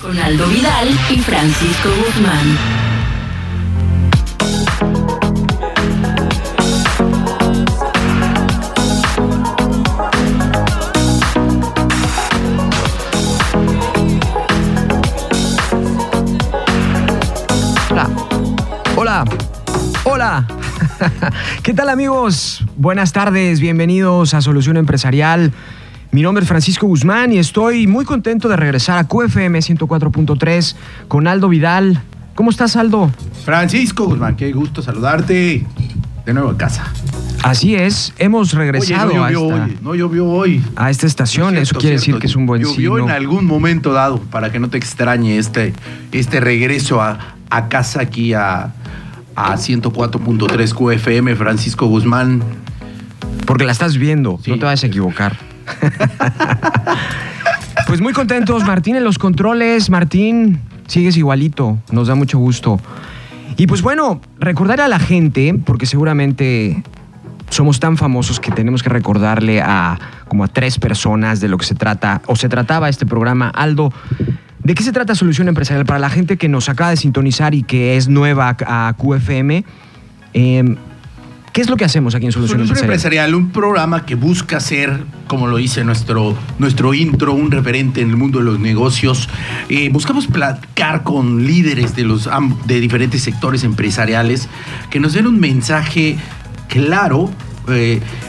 Con Aldo Vidal y Francisco Guzmán. Hola. Hola. Hola. ¿Qué tal amigos? Buenas tardes, bienvenidos a Solución Empresarial. Mi nombre es Francisco Guzmán y estoy muy contento de regresar a QFM 104.3 con Aldo Vidal. ¿Cómo estás, Aldo? Francisco Guzmán, qué gusto saludarte de nuevo en casa. Así es, hemos regresado Oye, no llovió a, esta, hoy, no llovió hoy. a esta estación. Cierto, Eso quiere decir que es un buen Llovió signo. en algún momento dado, para que no te extrañe este, este regreso a, a casa aquí a, a 104.3 QFM, Francisco Guzmán. Porque la estás viendo, Sí. no te vayas a equivocar. pues muy contentos, Martín en los controles. Martín, sigues igualito, nos da mucho gusto. Y pues bueno, recordar a la gente, porque seguramente somos tan famosos que tenemos que recordarle a como a tres personas de lo que se trata o se trataba este programa. Aldo, ¿de qué se trata Solución Empresarial? Para la gente que nos acaba de sintonizar y que es nueva a QFM, eh, ¿qué es lo que hacemos aquí en Solución, Solución Empresarial? Empresarial, un programa que busca ser, como lo dice nuestro, nuestro intro, un referente en el mundo de los negocios. Eh, buscamos platicar con líderes de, los, de diferentes sectores empresariales que nos den un mensaje claro.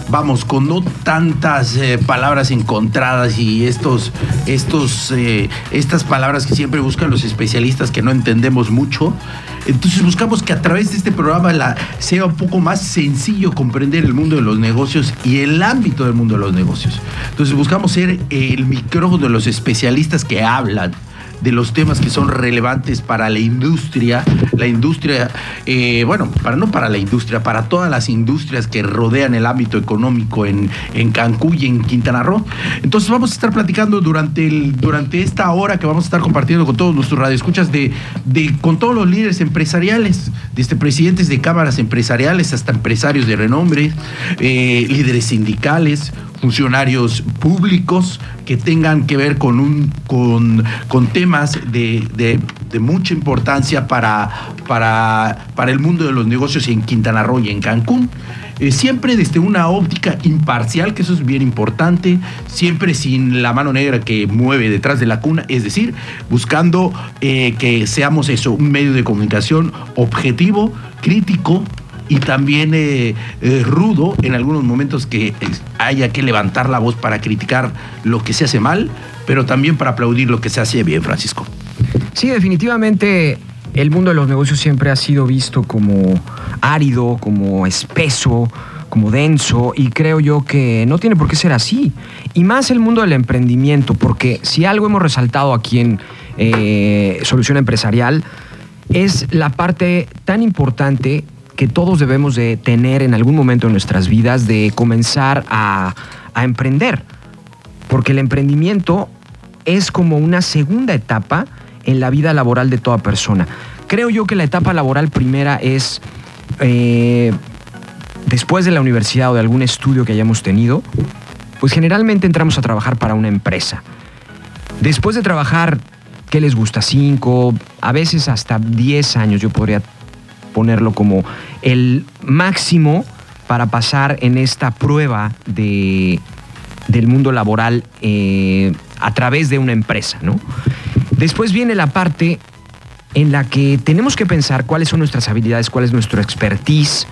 Vamos, con no tantas eh, palabras encontradas y estos, estos, eh, estas palabras que siempre buscan los especialistas que no entendemos mucho. Entonces buscamos que a través de este programa sea un poco más sencillo comprender el mundo de los negocios y el ámbito del mundo de los negocios. Entonces buscamos ser el micrófono de los especialistas que hablan de los temas que son relevantes para la industria, la industria, eh, bueno, para no para la industria, para todas las industrias que rodean el ámbito económico en, en Cancún y en Quintana Roo. Entonces vamos a estar platicando durante, el, durante esta hora que vamos a estar compartiendo con todos nuestros radioescuchas de, de con todos los líderes empresariales, desde presidentes de cámaras empresariales hasta empresarios de renombre, eh, líderes sindicales, funcionarios públicos que tengan que ver con, un, con, con temas de, de- de mucha importancia para, para, para el mundo de los negocios en Quintana Roo y en Cancún. Eh, siempre desde una óptica imparcial, que eso es bien importante, siempre sin la mano negra que mueve detrás de la cuna, es decir, buscando eh, que seamos eso, un medio de comunicación objetivo, crítico, y también eh, eh, rudo en algunos momentos que eh, haya que levantar la voz para criticar lo que se hace mal, pero también para aplaudir lo que se hace bien, Francisco. Sí, definitivamente el mundo de los negocios siempre ha sido visto como árido, como espeso, como denso y creo yo que no tiene por qué ser así. Y más el mundo del emprendimiento, porque si algo hemos resaltado aquí en Solución Empresarial es la parte tan importante que todos debemos de tener en algún momento de nuestras vidas de comenzar a, a emprender. Porque el emprendimiento es como una segunda etapa en la vida laboral de toda persona. Creo yo que la etapa laboral primera es eh, después de la universidad o de algún estudio que hayamos tenido, pues generalmente entramos a trabajar para una empresa. Después de trabajar, ¿qué les gusta? Cinco, a veces hasta 10 años, yo podría ponerlo como el máximo para pasar en esta prueba de, del mundo laboral eh, a través de una empresa, ¿no? Después viene la parte en la que tenemos que pensar cuáles son nuestras habilidades, cuál es nuestro expertise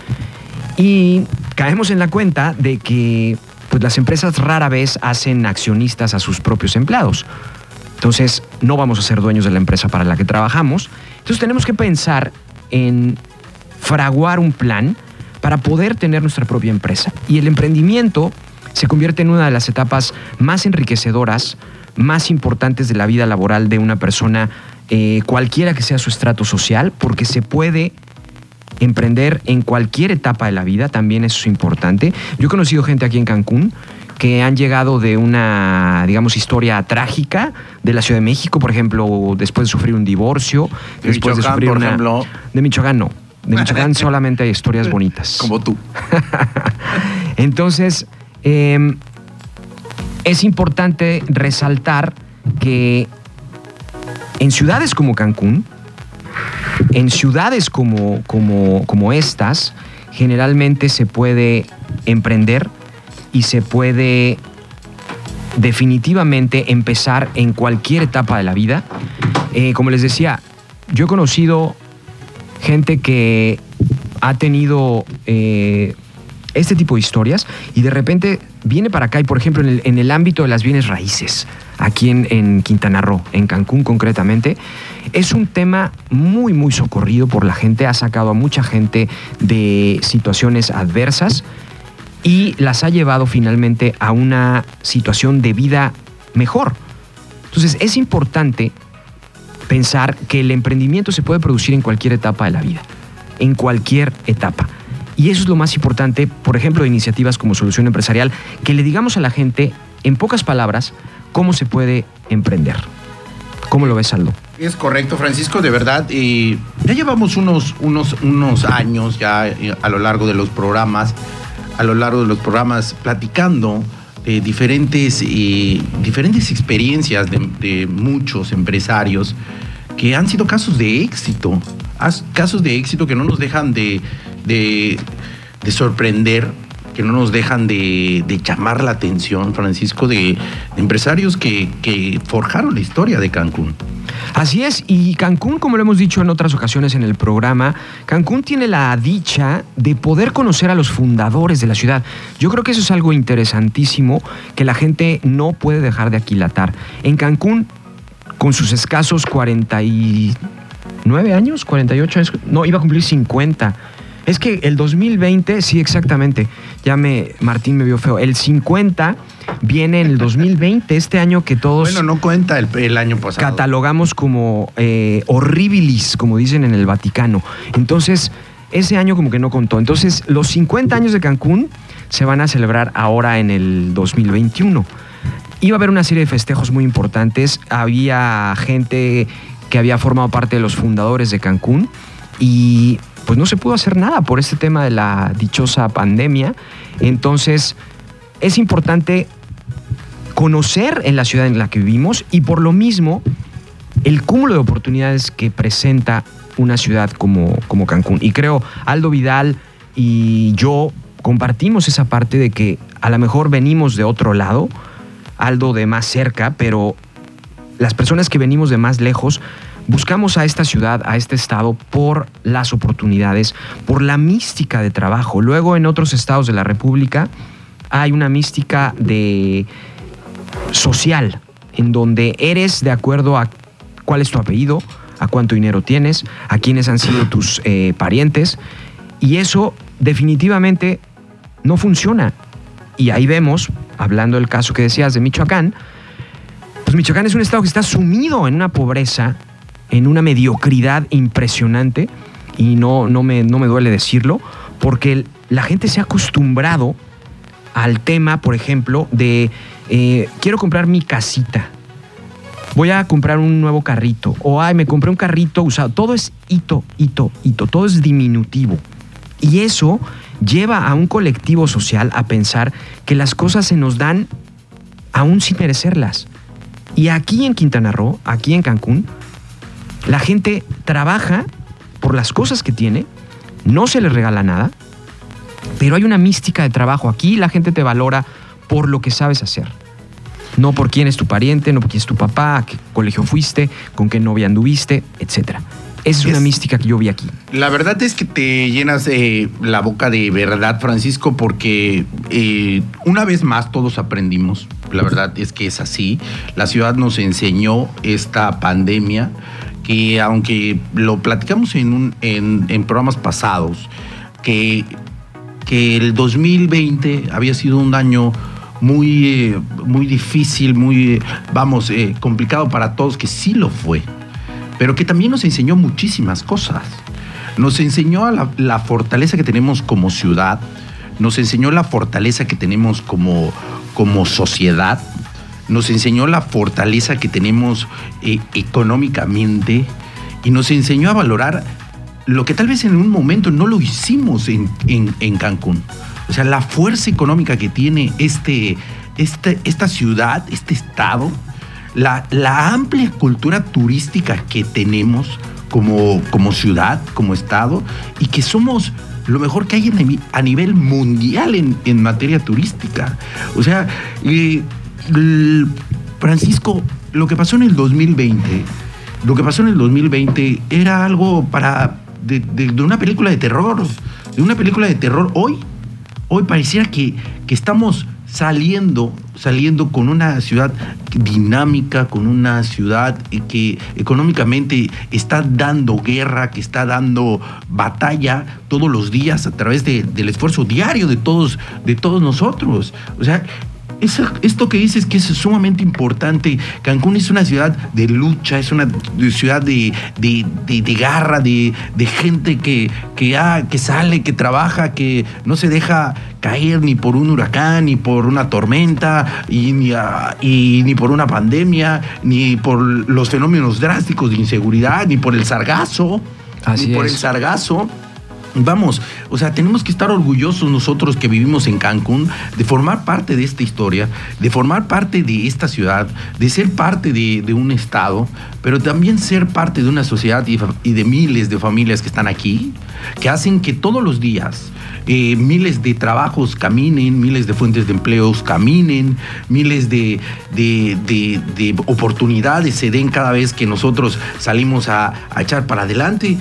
y caemos en la cuenta de que pues, las empresas rara vez hacen accionistas a sus propios empleados. Entonces, no vamos a ser dueños de la empresa para la que trabajamos. Entonces, tenemos que pensar en fraguar un plan para poder tener nuestra propia empresa. Y el emprendimiento se convierte en una de las etapas más enriquecedoras, más importantes de la vida laboral de una persona, eh, cualquiera que sea su estrato social, porque se puede emprender en cualquier etapa de la vida, también eso es importante. Yo he conocido gente aquí en Cancún que han llegado de una, digamos, historia trágica de la Ciudad de México, por ejemplo, después de sufrir un divorcio, De después de sufrir por una... ejemplo. De Michoacán no. De Michoacán solamente hay historias bonitas. Como tú. Entonces, eh, es importante resaltar que en ciudades como Cancún, en ciudades como, como, como estas, generalmente se puede emprender y se puede definitivamente empezar en cualquier etapa de la vida. Eh, como les decía, yo he conocido gente que ha tenido eh, este tipo de historias y de repente viene para acá y, por ejemplo, en el, ámbito de las bienes raíces, aquí en, en, Quintana Roo, en Cancún concretamente, es un tema muy, muy socorrido por la gente, ha sacado a mucha gente de situaciones adversas y las ha llevado finalmente a una situación de vida mejor. Entonces es importante pensar que el emprendimiento se puede producir en cualquier etapa de la vida, en cualquier etapa. Y eso es lo más importante, por ejemplo, de iniciativas como Solución Empresarial, que le digamos a la gente, en pocas palabras, cómo se puede emprender. ¿Cómo lo ves, Aldo? Es correcto, Francisco, de verdad. Ya llevamos unos, unos, unos años ya eh, a lo largo de los programas, a lo largo de los programas platicando de diferentes, eh, diferentes experiencias de, muchos empresarios que han sido casos de éxito, casos de éxito que no nos dejan de, de, de sorprender, que no nos dejan de, de llamar la atención, Francisco, de, empresarios que, que, forjaron la historia de Cancún. Así es, y Cancún, como lo hemos dicho en otras ocasiones en el programa, Cancún tiene la dicha de poder conocer a los fundadores de la ciudad. Yo creo que eso es algo interesantísimo que la gente no puede dejar de aquilatar. En Cancún, con sus escasos 49 años, 48 años, no, iba a cumplir 50 es que el 2020, sí, exactamente. Ya me, Martín me vio feo. El 50 viene en el 2020, este año que todos. Bueno, no cuenta el, el año pasado. Catalogamos como eh, horribilis, como dicen en el Vaticano. Entonces, ese año como que no contó. Entonces, los 50 años de Cancún se van a celebrar ahora en el 2021. Iba a haber una serie de festejos muy importantes. Había gente que había formado parte de los fundadores de Cancún y pues no se pudo hacer nada por este tema de la dichosa pandemia. Entonces, es importante conocer en la ciudad en la que vivimos y por lo mismo el cúmulo de oportunidades que presenta una ciudad como, como Cancún. Y creo, Aldo Vidal y yo compartimos esa parte de que a lo mejor venimos de otro lado, Aldo de más cerca, pero las personas que venimos de más lejos Buscamos a esta ciudad, a este estado, por las oportunidades, por la mística de trabajo. Luego en otros estados de la República hay una mística de social, en donde eres de acuerdo a cuál es tu apellido, a cuánto dinero tienes, a quiénes han sido tus eh, parientes. Y eso definitivamente no funciona. Y ahí vemos, hablando del caso que decías de Michoacán, pues Michoacán es un estado que está sumido en una pobreza en una mediocridad impresionante y no, no, me, no me duele decirlo, porque la gente se ha acostumbrado al tema, por ejemplo, de eh, quiero comprar mi casita, voy a comprar un nuevo carrito, o ay, me compré un carrito usado. Todo es hito, hito, hito, todo es diminutivo. Y eso lleva a un colectivo social a pensar que las cosas se nos dan aún sin merecerlas. Y aquí en Quintana Roo, aquí en Cancún, la gente trabaja por las cosas que tiene, no se le regala nada, pero hay una mística de trabajo. Aquí la gente te valora por lo que sabes hacer. No por quién es tu pariente, no por quién es tu papá, a qué colegio fuiste, con qué novia anduviste, etc. Esa es, una mística que yo vi aquí. La verdad es que te llenas eh, la boca de verdad, Francisco, porque eh, una vez más todos aprendimos. La verdad es que es así. La ciudad nos enseñó esta pandemia que aunque lo platicamos en, en, programas pasados, que, que el 2020 había sido un año muy, eh, muy difícil, muy, vamos, eh, complicado para todos, que sí lo fue, pero que también nos enseñó muchísimas cosas. Nos enseñó la, la fortaleza que tenemos como ciudad, nos enseñó la fortaleza que tenemos como, como sociedad, nos enseñó la fortaleza que tenemos eh, económicamente y nos enseñó a valorar lo que tal vez en un momento no lo hicimos en, en, en Cancún. O sea, la fuerza económica que tiene este, este, esta ciudad, este estado, la, la amplia cultura turística que tenemos como, como ciudad, como estado, y que somos lo mejor que hay en- a nivel mundial en, en materia turística. O sea, eh, Francisco, lo que pasó en el 2020, lo que pasó en el 2020 era algo para de, de- una película de terror, de una película de terror. Hoy, hoy pareciera que, que estamos saliendo, saliendo con una ciudad dinámica, con una ciudad que económicamente está dando guerra, que está dando batalla todos los días a través de- del esfuerzo diario de todos, de todos nosotros. O sea, eso- esto que dices que es sumamente importante. Cancún es una ciudad de lucha, es una ciudad de, de, de- de garra, de, de gente que, que, ah, que sale, que trabaja, que no se deja caer ni por un huracán, ni por una tormenta, y ni, y ni por una pandemia, ni por los fenómenos drásticos de inseguridad, ni por el sargazo, Así ni por es. el sargazo. Vamos, o sea, tenemos que estar orgullosos nosotros que vivimos en Cancún de formar parte de esta historia, de formar parte de esta ciudad, de ser parte de, un estado, pero también ser parte de una sociedad y de miles de familias que están aquí, que hacen que todos los días eh, miles de trabajos caminen, miles de fuentes de empleos caminen, miles de, de- de- de oportunidades se den cada vez que nosotros salimos a, a echar para adelante.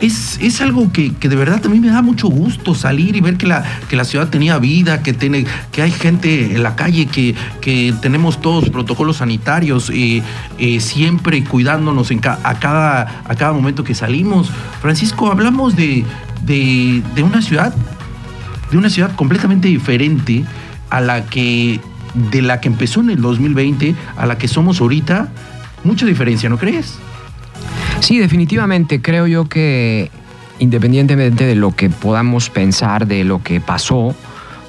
Es, es algo que, que de verdad también me da mucho gusto salir y ver que la, que la ciudad tenía vida, que, tiene, que hay gente en la calle, que, que tenemos todos protocolos sanitarios, eh, siempre cuidándonos en a, cada, a cada momento que salimos. Francisco, hablamos de, de, de una ciudad, de una ciudad completamente diferente a la que, de la que empezó en el 2020, a la que somos ahorita. Mucha diferencia, ¿no crees? Sí, definitivamente. Creo yo que independientemente de lo que podamos pensar de lo que pasó,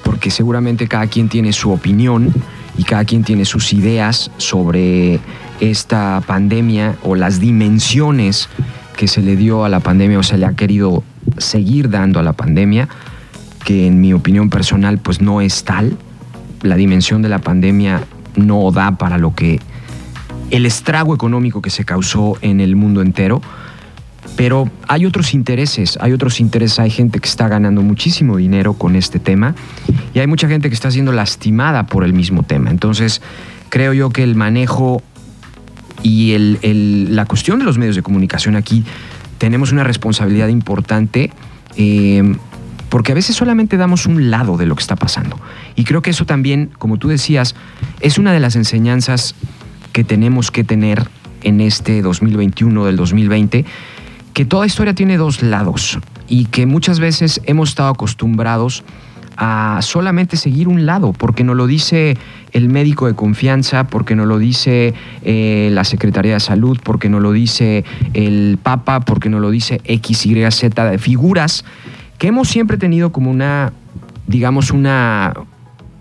porque seguramente cada quien tiene su opinión y cada quien tiene sus ideas sobre esta pandemia o las dimensiones que se le dio a la pandemia o se le ha querido seguir dando a la pandemia, que en mi opinión personal pues no es tal. La dimensión de la pandemia no da para lo que el estrago económico que se causó en el mundo entero. Pero hay otros intereses, hay otros intereses, hay gente que está ganando muchísimo dinero con este tema y hay mucha gente que está siendo lastimada por el mismo tema. Entonces, creo yo que el manejo y el- la cuestión de los medios de comunicación aquí tenemos una responsabilidad importante eh, porque a veces solamente damos un lado de lo que está pasando. Y creo que eso también, como tú decías, es una de las enseñanzas que tenemos que tener en este 2021 del 2020, que toda historia tiene dos lados y que muchas veces hemos estado acostumbrados a solamente seguir un lado, porque nos lo dice el médico de confianza, porque nos lo dice eh, la Secretaría de Salud, porque nos lo dice el Papa, porque nos lo dice X, Y, Z, de figuras que hemos siempre tenido como una, digamos, una,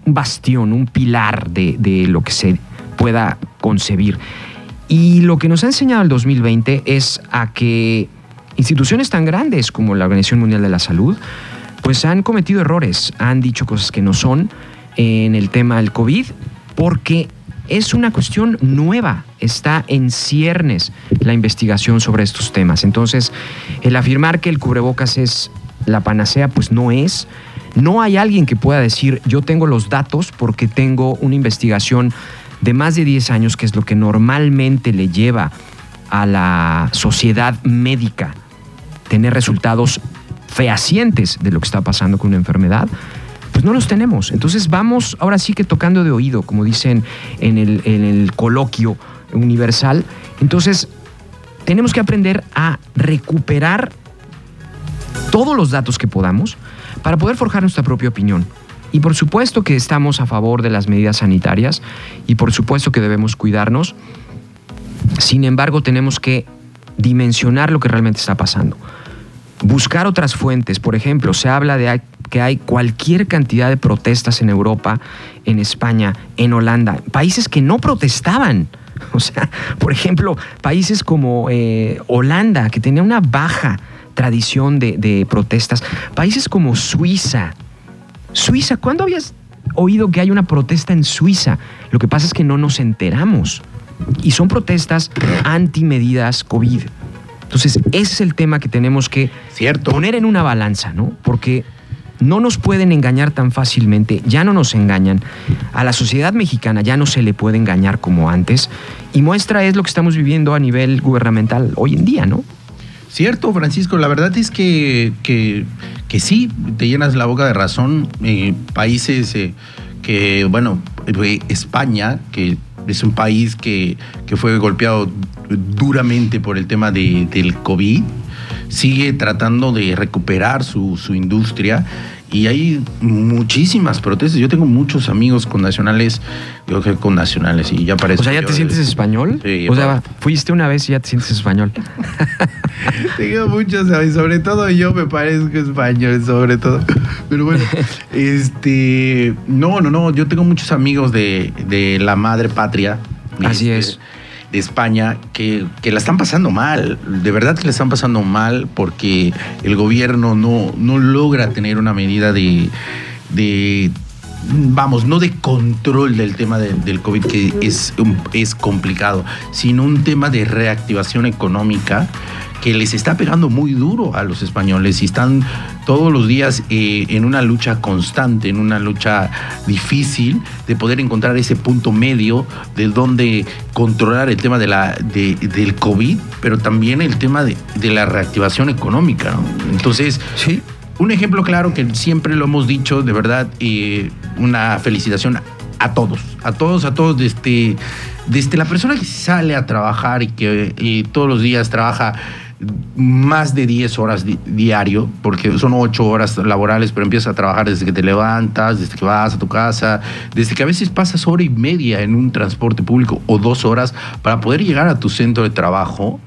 un bastión, un pilar de, de lo que se pueda concebir. Y lo que nos ha enseñado el 2020 es a que instituciones tan grandes como la Organización Mundial de la Salud, pues han cometido errores, han dicho cosas que no son en el tema del COVID, porque es una cuestión nueva, está en ciernes la investigación sobre estos temas. Entonces, el afirmar que el cubrebocas es la panacea, pues no es. No hay alguien que pueda decir, yo tengo los datos porque tengo una investigación de más de 10 años, que es lo que normalmente le lleva a la sociedad médica tener resultados fehacientes de lo que está pasando con una enfermedad, pues no los tenemos. Entonces vamos ahora sí que tocando de oído, como dicen en el, en el coloquio universal. Entonces tenemos que aprender a recuperar todos los datos que podamos para poder forjar nuestra propia opinión. Y por supuesto que estamos a favor de las medidas sanitarias y por supuesto que debemos cuidarnos. Sin embargo, tenemos que dimensionar lo que realmente está pasando. Buscar otras fuentes. Por ejemplo, se habla de que hay cualquier cantidad de protestas en Europa, en España, en Holanda, países que no protestaban. O sea, por ejemplo, países como eh, Holanda, que tenía una baja tradición de, de protestas, países como Suiza. Suiza, ¿cuándo habías oído que hay una protesta en Suiza? Lo que pasa es que no nos enteramos. Y son protestas anti-medidas COVID. Entonces, ese es el tema que tenemos que Cierto. poner en una balanza, ¿no? Porque no nos pueden engañar tan fácilmente, ya no nos engañan. A la sociedad mexicana ya no se le puede engañar como antes. Y muestra es lo que estamos viviendo a nivel gubernamental hoy en día, ¿no? Cierto, Francisco, la verdad es que, que, que sí, te llenas la boca de razón. Eh, países eh, que, bueno, España, que es un país que, que fue golpeado duramente por el tema de, del COVID, sigue tratando de recuperar su, su industria y hay muchísimas protestas. Yo tengo muchos amigos con nacionales, yo que con nacionales y ya parece. O sea, ¿ya te sientes español? Sí, o sea, fuiste una vez y ya te sientes español. Tengo muchos, ¿sabes? sobre todo yo me parezco español, sobre todo. Pero bueno, este. No, no, no. Yo tengo muchos amigos de, de la madre patria. Así este, es. De España, que, que la están pasando mal. De verdad que la están pasando mal porque el gobierno no, no logra tener una medida de. de vamos, no de control del tema de- del COVID, que es, es complicado, sino un tema de reactivación económica que les está pegando muy duro a los españoles y están todos los días eh, en una lucha constante, en una lucha difícil de poder encontrar ese punto medio de donde controlar el tema de la, de- del COVID, pero también el tema de, de la reactivación económica. ¿no? Entonces, Sí. un ejemplo claro que siempre lo hemos dicho, de verdad, eh, una felicitación a todos, a todos, a todos, desde, desde la persona que sale a trabajar y que eh, todos los días trabaja más de 10 horas di- diario, porque son 8 horas laborales, pero empiezas a trabajar desde que te levantas, desde que vas a tu casa, desde que a veces pasas hora y media en un transporte público o dos horas para poder llegar a tu centro de trabajo.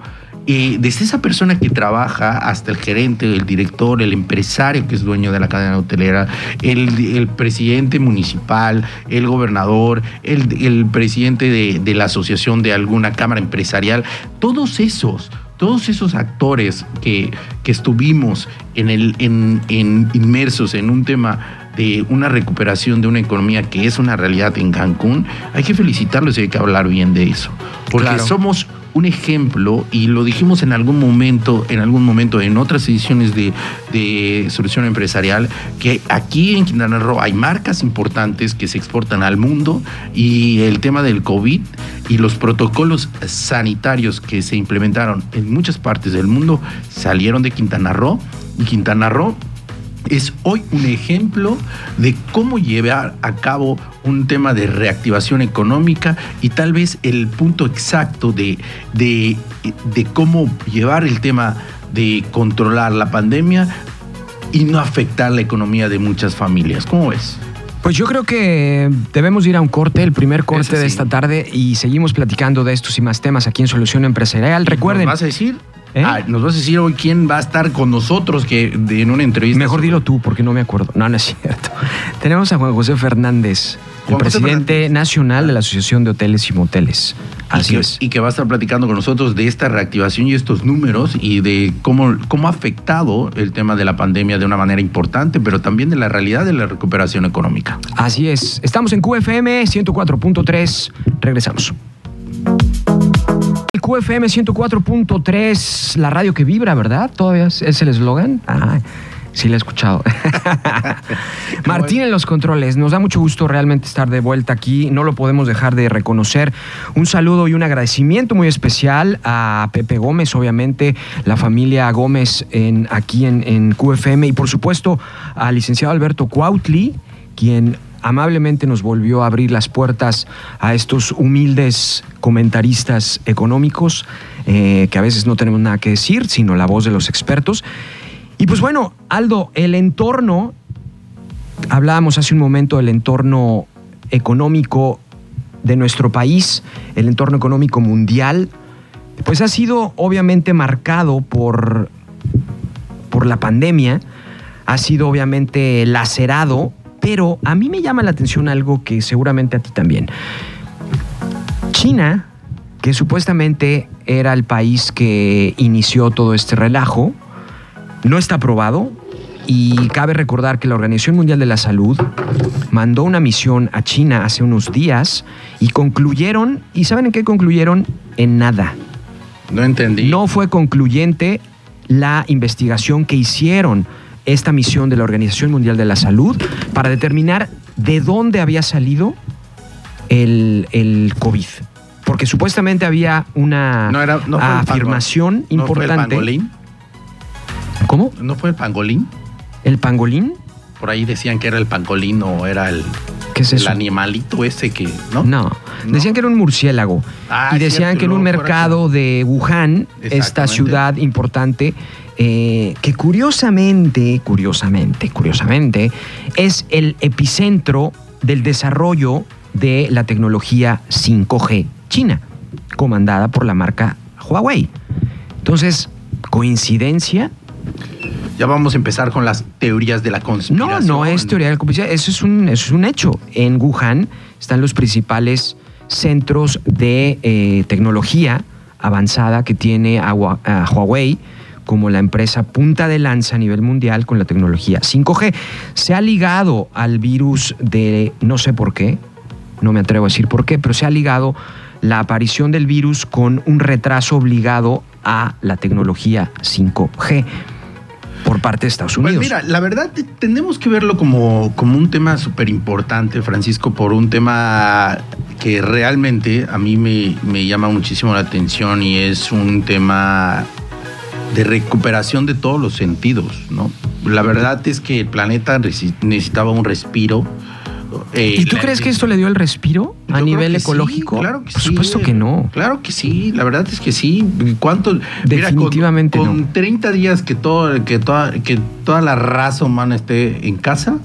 Eh, desde esa persona que trabaja hasta el gerente, el director, el empresario que es dueño de la cadena hotelera, el, presidente municipal, el gobernador, el, presidente de, de la asociación de alguna cámara empresarial, todos esos, todos esos actores que, que estuvimos en el, en, en inmersos en un tema de una recuperación de una economía que es una realidad en Cancún, hay que felicitarlos y hay que hablar bien de eso. Porque Claro. somos un ejemplo, y lo dijimos en algún momento, en algún momento, en otras ediciones de, de Solución Empresarial, que aquí en Quintana Roo hay marcas importantes que se exportan al mundo y el tema del COVID y los protocolos sanitarios que se implementaron en muchas partes del mundo salieron de Quintana Roo y Quintana Roo es hoy un ejemplo de cómo llevar a cabo un tema de reactivación económica y tal vez el punto exacto de, de, de cómo llevar el tema de controlar la pandemia y no afectar la economía de muchas familias. ¿Cómo ves? Pues yo creo que debemos ir a un corte, el primer corte de esta tarde, y seguimos platicando de estos y más temas aquí en Solución Empresarial. Recuerden, ¿Nos vas a decir? ¿Eh? Ah, nos vas a decir hoy quién va a estar con nosotros que de- en una entrevista. mejor dilo tú porque no me acuerdo. No, no es cierto. Tenemos a Juan José Fernández, el José presidente Fernández. nacional de la Asociación de Hoteles y Moteles. y Así que, es. y que va a estar platicando con nosotros de esta reactivación y estos números y de cómo, cómo ha afectado el tema de la pandemia de una manera importante, pero también de la realidad de la recuperación económica. Así es. Estamos en QFM 104.3. Regresamos. QFM 104.3, la radio que vibra, ¿verdad? ¿Todavía es, el eslogan? Ah, sí, lo he escuchado. Martín en los controles, nos da mucho gusto realmente estar de vuelta aquí. No lo podemos dejar de reconocer. Un saludo y un agradecimiento muy especial a Pepe Gómez, obviamente, la familia Gómez en, aquí en, en QFM y por supuesto al licenciado Alberto Cuautli, quien amablemente nos volvió a abrir las puertas a estos humildes comentaristas económicos, eh, que a veces no tenemos nada que decir, sino la voz de los expertos. Y pues bueno, Aldo, el entorno, hablábamos hace un momento del entorno económico de nuestro país, el entorno económico mundial, pues ha sido obviamente marcado por, por la pandemia, ha sido obviamente lacerado, pero a mí me llama la atención algo que seguramente a ti también. China, que supuestamente era el país que inició todo este relajo, no está aprobado y cabe recordar que la Organización Mundial de la Salud mandó una misión a China hace unos días y concluyeron, ¿y saben en qué concluyeron? En nada. No entendí. No fue concluyente la investigación que hicieron esta misión de la Organización Mundial de la Salud para determinar de dónde había salido el, el COVID. Porque supuestamente había una No era- no fue el afirmación ¿No fue el importante. pangolín? ¿Cómo? ¿No fue el pangolín? ¿El pangolín? Por ahí decían que era el pangolín o era el, ¿Qué es el animalito ese que, ¿no? Decían que era un murciélago. Ah, y decían cierto, que en un mercado de Wuhan, esta ciudad importante, eh, que curiosamente, curiosamente, curiosamente, es el epicentro del desarrollo de la tecnología 5G china, comandada por la marca Huawei. Entonces, ¿coincidencia? Ya vamos a empezar con las teorías de la No, conspiración. no es teoría de la conspiración, eso es un, eso es un hecho. En Wuhan están los principales centros de eh, tecnología avanzada que tiene a a Huawei como la empresa punta de lanza a nivel mundial con la tecnología 5G. Se ha ligado al virus de, no sé por qué, no me atrevo a decir por qué, pero se ha ligado la aparición del virus con un retraso obligado a la tecnología 5G por parte de Estados Pues Unidos. mira, la verdad te- tenemos que verlo como, como un tema súper importante, Francisco, por un tema que realmente a mí me, me llama muchísimo la atención y es un tema de recuperación de todos los sentidos, ¿no? La verdad es que el planeta necesitaba un respiro. eh, ¿Y tú la- crees que esto le dio el respiro a nivel sí, ecológico? claro que Por sí. supuesto que no. Claro que sí, la verdad es que sí. ¿Cuánto? Definitivamente mira, con, no. con 30 días que, todo, que, toda, que toda la raza humana esté en casa,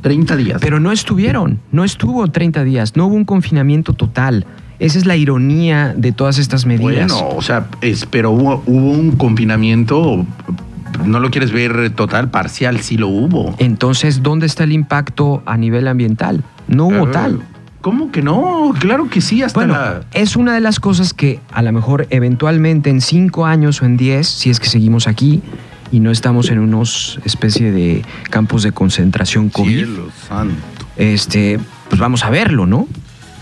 30 días. Pero no estuvieron, no estuvo 30 días, no hubo un confinamiento total. Esa es la ironía de todas estas medidas. bueno, o sea, es- pero hubo, hubo un confinamiento, no lo quieres ver total, parcial, sí lo hubo. Entonces, ¿dónde está el impacto a nivel ambiental? No hubo tal. ¿Cómo que no? Claro que sí, hasta Bueno, la... es una de las cosas que a lo mejor eventualmente en cinco años o en 10, si es que seguimos aquí y no estamos en unos especie de campos de concentración COVID, Cielo santo. este, pues vamos a verlo, ¿no?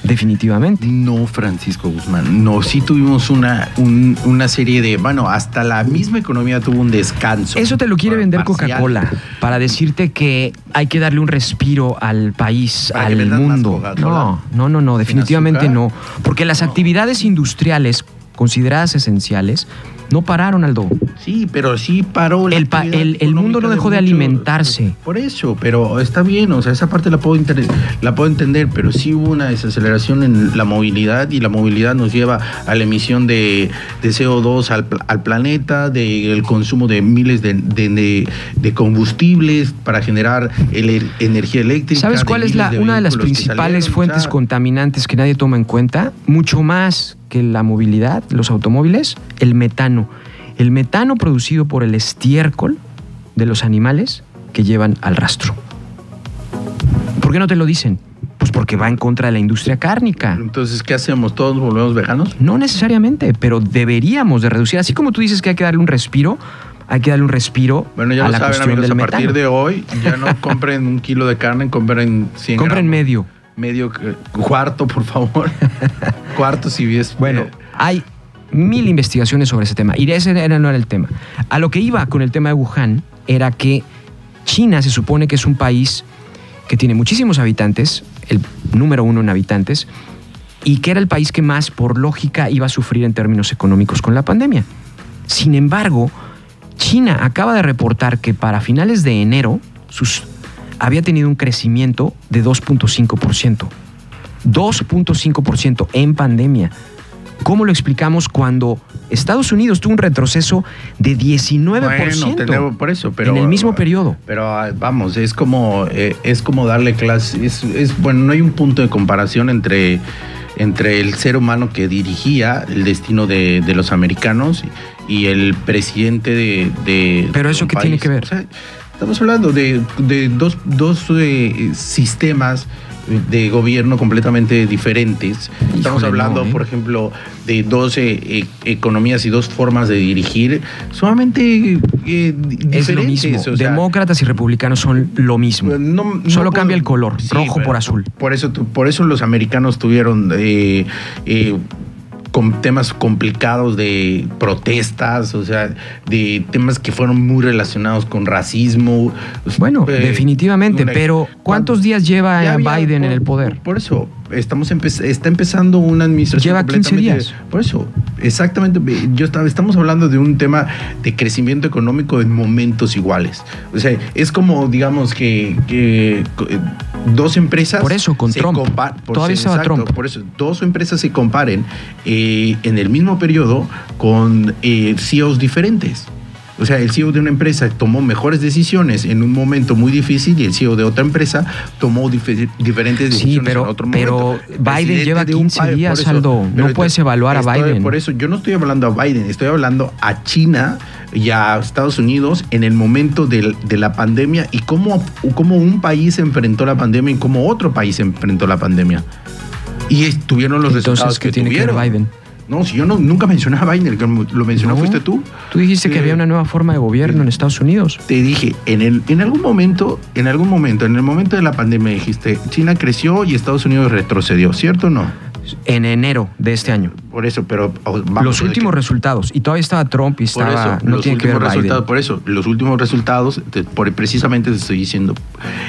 Definitivamente. No, Francisco Guzmán. No, sí tuvimos una, un- una serie de. Bueno, hasta la misma economía tuvo un descanso. Eso te lo quiere vender Parcial. Coca-Cola para decirte que hay que darle un respiro al país, Para al mundo. No, no, no, no, definitivamente no. Porque las actividades industriales consideradas esenciales no pararon, Aldo. Sí, pero sí paró. la El pa- el- el mundo no dejó de alimentarse. Por eso, pero está bien, o sea, esa parte la puedo, la puedo entender, pero sí hubo una desaceleración en la movilidad y la movilidad nos lleva a la emisión de, de CO2 al, pl- al planeta, del consumo de miles de, de- de- de combustibles para generar el- energía eléctrica. ¿Sabes de cuál es la, de una de las principales fuentes contaminantes que nadie toma en cuenta? Mucho más que la movilidad, los automóviles, el metano. El metano producido por el estiércol de los animales que llevan al rastro. ¿Por qué no te lo dicen? Pues porque va en contra de la industria cárnica. Entonces, ¿qué hacemos? ¿Todos nos volvemos veganos? No necesariamente, pero deberíamos de reducir. Así como tú dices que hay que darle un respiro, hay que darle un respiro Bueno, ya a lo la saben, cuestión amigos, del a partir metano. de hoy ya no compren un kilo de carne, compren 100 Compren gramos. medio. Medio, eh, cuarto, por favor. cuarto si ves. Bueno, hay mil investigaciones sobre ese tema. Y ese era, no era el tema. A lo que iba con el tema de Wuhan era que China se supone que es un país que tiene muchísimos habitantes, el número uno en habitantes, y que era el país que más, por lógica, iba a sufrir en términos económicos con la pandemia. Sin embargo, China acaba de reportar que para finales de enero sus, había tenido un crecimiento de 2.5%. 2.5% en pandemia. ¿Cómo lo explicamos cuando Estados Unidos tuvo un retroceso de 19% Bueno, por eso, pero en el mismo periodo? Pero ah, vamos, es como eh, es como darle clase, es, es- bueno, no hay un punto de comparación entre entre el ser humano que dirigía el destino de, de los americanos y el presidente de, de Pero eso qué tiene que ver? O sea, estamos hablando de, de dos, dos eh, sistemas de gobierno completamente diferentes. Estamos hablando, no, ¿eh? por ejemplo, de dos eh, e- economías y dos formas de dirigir sumamente eh, Es lo diferentes. mismo. o sea, Demócratas y republicanos son lo mismo. no- Solo cambia el color, Sí, rojo por azul. Por eso, por eso los americanos tuvieron con temas complicados de protestas, o sea, de temas que fueron muy relacionados con racismo. Bueno, Eh, definitivamente, una- pero ¿cuántos días lleva había- Biden en el poder? Por eso, estamos empe- está empezando una administración. Lleva 15 completamente- días. Por eso, exactamente. Yo estaba, estamos hablando de un tema de crecimiento económico en momentos iguales. O sea, es como, digamos, que, que, eh, dos empresas. Por eso, con se Trump. por Todavía ser- estaba Trump. Por eso, dos empresas se comparen eh, en el mismo periodo con eh, CEOs diferentes. O sea, el CEO de una empresa tomó mejores decisiones en un momento muy difícil y el CEO de otra empresa tomó dife- diferentes Sí, decisiones pero- en otro pero momento. Biden Presidente lleva de un 15 país, días, por Aldo. No pero puedes evaluar a estoy- Biden. Por eso, yo no estoy hablando a Biden, estoy hablando a China y a Estados Unidos en el momento de, la pandemia y cómo, cómo un país enfrentó la pandemia y cómo otro país enfrentó la pandemia. Y es- tuvieron los Entonces, resultados ¿qué que tiene que ver. Biden? No, si yo no, nunca mencioné a Biden, que lo mencionó No. fuiste tú. Tú dijiste que Sí. había una nueva forma de gobierno en Estados Unidos. Te dije, en, el, en algún momento, en algún momento, en el momento de la pandemia dijiste, China creció y Estados Unidos retrocedió, ¿cierto o no? En enero de este año. Por eso, pero oh, vamos los últimos que- resultados. Y todavía estaba Trump y Por estaba. eso, no los tiene que ver últimos resultados, por eso, los últimos resultados, te- por, precisamente te estoy diciendo,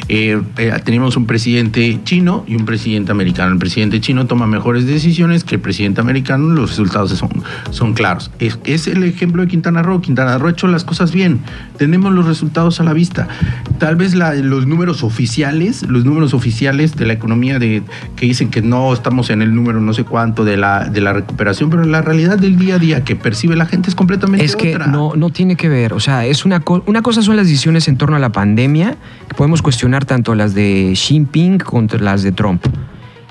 eh, eh, tenemos un presidente chino y un presidente americano. El presidente chino toma mejores decisiones que el presidente americano, los resultados son, son claros. Es, es el ejemplo de Quintana Roo. Quintana Roo ha hecho las cosas bien. Tenemos los resultados a la vista. Tal vez la- los números oficiales, los números oficiales de la economía de, que dicen que no estamos en el número no sé cuánto de la, de la recuperación, pero la realidad del día a día que percibe la gente es completamente Es que otra. no, no tiene que ver. O sea, es una, co- una cosa son las decisiones en torno a la pandemia, que podemos cuestionar tanto las de Xi Jinping contra las de Trump.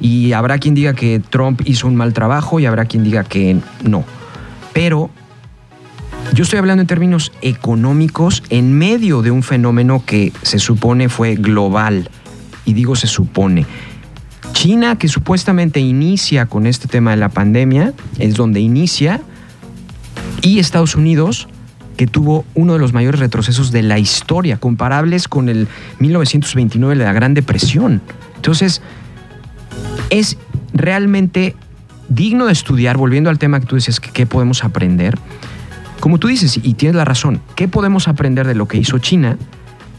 Y habrá quien diga que Trump hizo un mal trabajo y habrá quien diga que no. Pero yo estoy hablando en términos económicos en medio de un fenómeno que se supone fue global. Y digo se supone. China, que supuestamente inicia con este tema de la pandemia, es donde inicia, y Estados Unidos, que tuvo uno de los mayores retrocesos de la historia, comparables con el 1929 de la Gran Depresión. Entonces, es realmente digno de estudiar, volviendo al tema que tú decías, que qué podemos aprender. Como tú dices, y tienes la razón, ¿qué podemos aprender de lo que hizo China?